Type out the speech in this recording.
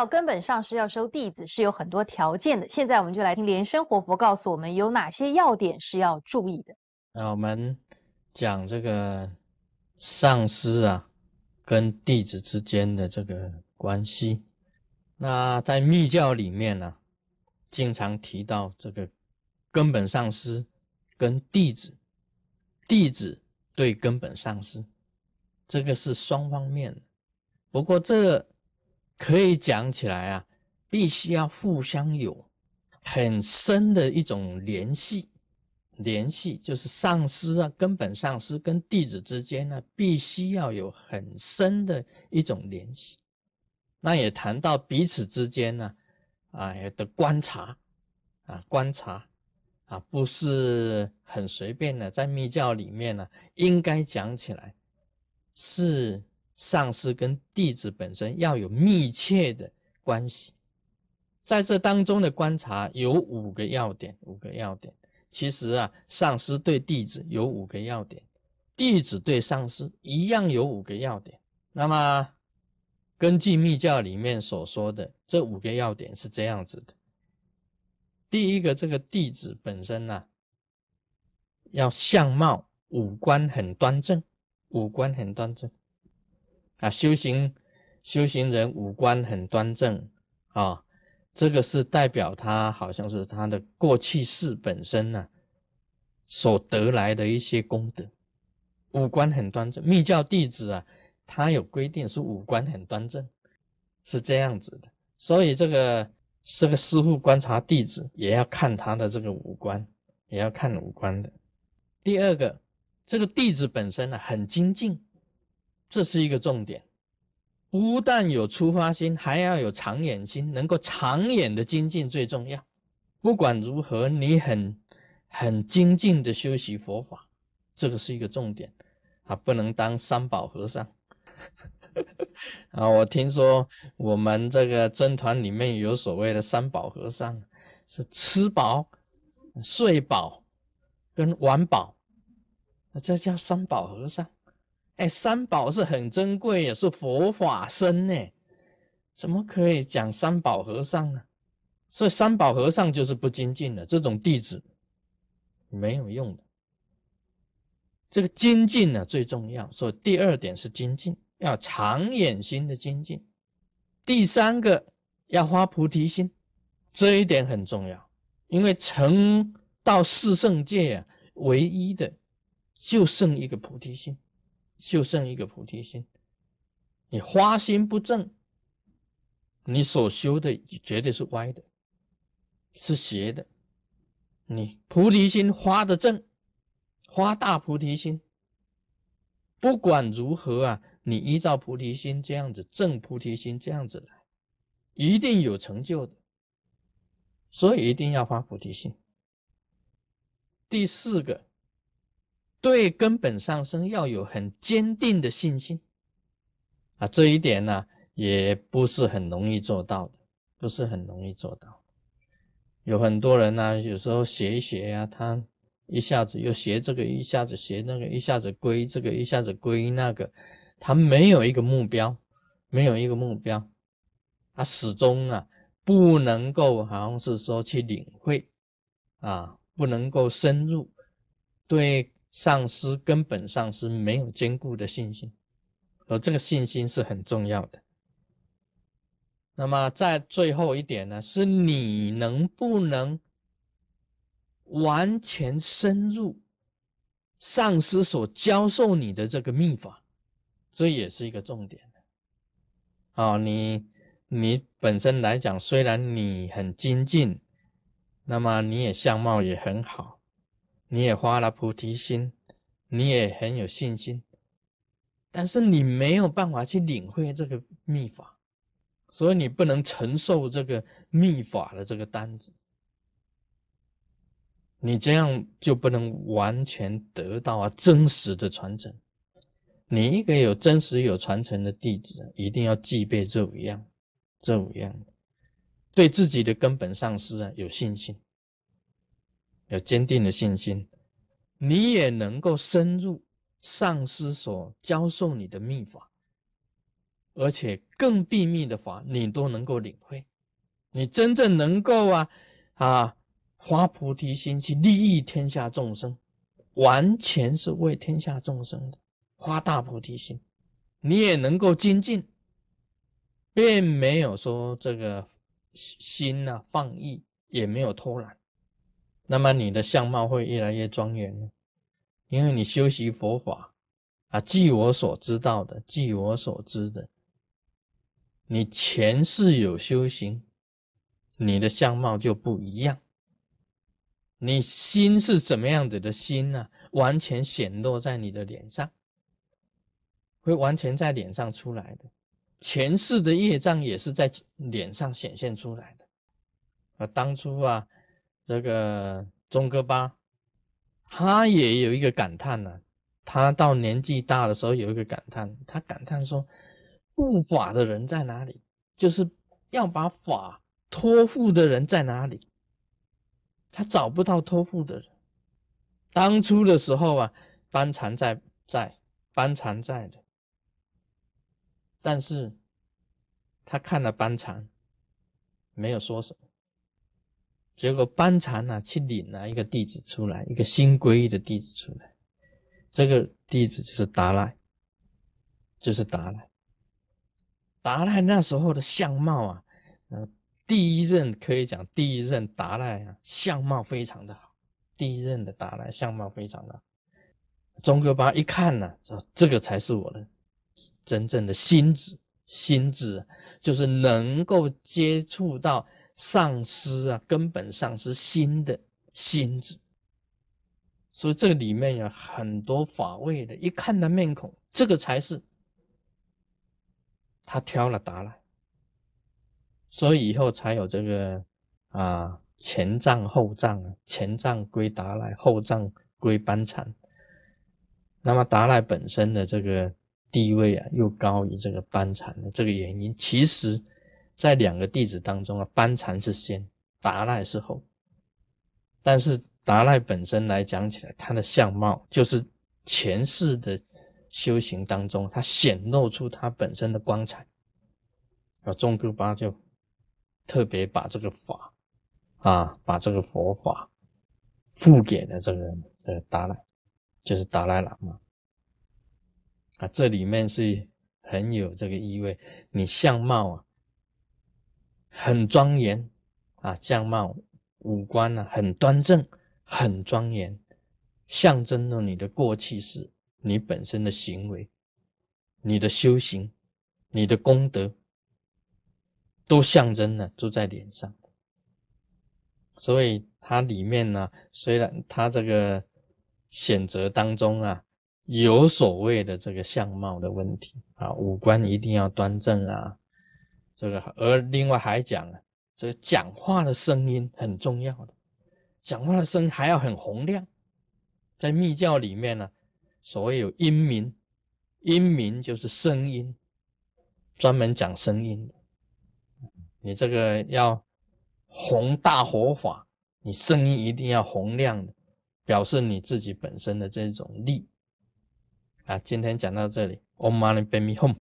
要根本上师要收弟子是有很多条件的。现在我们就来听莲生活佛告诉我们有哪些要点是要注意的。那我们讲这个上师啊跟弟子之间的这个关系。那在密教里面呢，经常提到这个根本上师跟弟子，弟子对根本上师，这个是双方面的。不过这可以讲起来啊，必须要互相有很深的一种联系，联系就是上师啊，根本上师跟弟子之间呢，必须要有很深的一种联系。那也谈到彼此之间呢，啊的观察，啊观察，啊不是很随便的，在密教里面呢，应该讲起来是。上师跟弟子本身要有密切的关系，在这当中的观察有五个要点，五个要点。其实啊，上师对弟子有五个要点，弟子对上师一样有五个要点。那么，根据密教里面所说的这五个要点是这样子的：第一个，这个弟子本身呢，要相貌五官很端正，五官很端正。啊，修行修行人五官很端正啊，这个是代表他好像是他的过去世本身呢所得来的一些功德。五官很端正，密教弟子啊，他有规定是五官很端正，是这样子的。所以这个这个师傅观察弟子也要看他的这个五官，也要看五官的。第二个，这个弟子本身呢很精进。这是一个重点，不但有出发心，还要有长远心，能够长远的精进最重要。不管如何，你很很精进的修习佛法，这个是一个重点啊，不能当三宝和尚啊。我听说我们这个僧团里面有所谓的三宝和尚，是吃饱、睡饱跟玩饱，这叫三宝和尚。哎，三宝是很珍贵，也是佛法身呢，怎么可以讲三宝和尚呢？所以三宝和尚就是不精进的，这种弟子没有用的。这个精进呢最重要，所以第二点是精进，要长远心的精进。第三个要发菩提心，这一点很重要，因为成到四圣界啊，唯一的就剩一个菩提心。就剩一个菩提心，你花心不正，你所修的绝对是歪的，是邪的。你菩提心花的正，花大菩提心，不管如何啊，你依照菩提心这样子正菩提心这样子来，一定有成就的。所以一定要发菩提心。第四个。对根本上升要有很坚定的信心啊，这一点呢也不是很容易做到的，不是很容易做到。有很多人呢，有时候学一学呀，他一下子又学这个，一下子学那个，一下子归这个，一下子归那个，他没有一个目标，没有一个目标，他始终啊不能够好像是说去领会啊，不能够深入对。上师根本上是没有坚固的信心，而这个信心是很重要的。那么在最后一点呢，是你能不能完全深入上师所教授你的这个秘法，这也是一个重点啊，你你本身来讲，虽然你很精进，那么你也相貌也很好。你也发了菩提心，你也很有信心，但是你没有办法去领会这个秘法，所以你不能承受这个秘法的这个单子，你这样就不能完全得到啊真实的传承。你一个有真实有传承的弟子，一定要具备这五样，这五样，对自己的根本上师啊有信心。有坚定的信心，你也能够深入上师所教授你的秘法，而且更秘密的法，你都能够领会。你真正能够啊啊发菩提心去利益天下众生，完全是为天下众生的发大菩提心，你也能够精进，并没有说这个心呐放逸，也没有偷懒，那么你的相貌会越来越庄严，因为你修习佛法啊，据我所知道的，据我所知的。你前世有修行，你的相貌就不一样。你心是什么样子的心呢？完全显露在你的脸上，会完全在脸上出来的。前世的业障也是在脸上显现出来的。啊，当初啊，这个钟哥巴，他也有一个感叹呢。他到年纪大的时候有一个感叹，他感叹说。护法的人在哪里？就是要把法托付的人在哪里？他找不到托付的人。当初的时候啊，班禅在在，班禅在的，但是他看了班禅，没有说什么。结果班禅呢，去领了一个弟子出来，一个新皈依的弟子出来。这个弟子就是达赖，就是达赖。达赖那时候的相貌啊，呃，第一任可以讲第一任达赖啊，相貌非常的好。第一任的达赖相貌非常的好。宗哥巴一看呢，说这个才是我的真正的心子，心子就是能够接触到丧失啊，根本丧失心的心智。所以这里面有很多法味的，一看他面孔，这个才是。他挑了达赖，所以以后才有这个啊前藏后藏啊，前藏归达赖，后藏归班禅。那么达赖本身的这个地位啊，又高于这个班禅的这个原因，其实，在两个弟子当中啊，班禅是先，达赖是后。但是达赖本身来讲起来，他的相貌就是前世的。修行当中，他显露出他本身的光彩。啊，宗哥巴就特别把这个法啊，把这个佛法付给了这个这个达赖，就是达赖喇嘛。啊，这里面是很有这个意味。你相貌啊很庄严啊，相貌五官呢很端正，很庄严，象征着你的过去式。你本身的行为、你的修行、你的功德，都象征了都在脸上。所以它里面呢，虽然它这个选择当中啊，有所谓的这个相貌的问题啊，五官一定要端正啊，这个而另外还讲了，这个讲话的声音很重要的，讲话的声音还要很洪亮，在密教里面呢。所谓有音鸣，音鸣就是声音，专门讲声音的。你这个要弘大佛法，你声音一定要洪亮的，表示你自己本身的这种力。啊，今天讲到这里，Om Mani Padme Hum。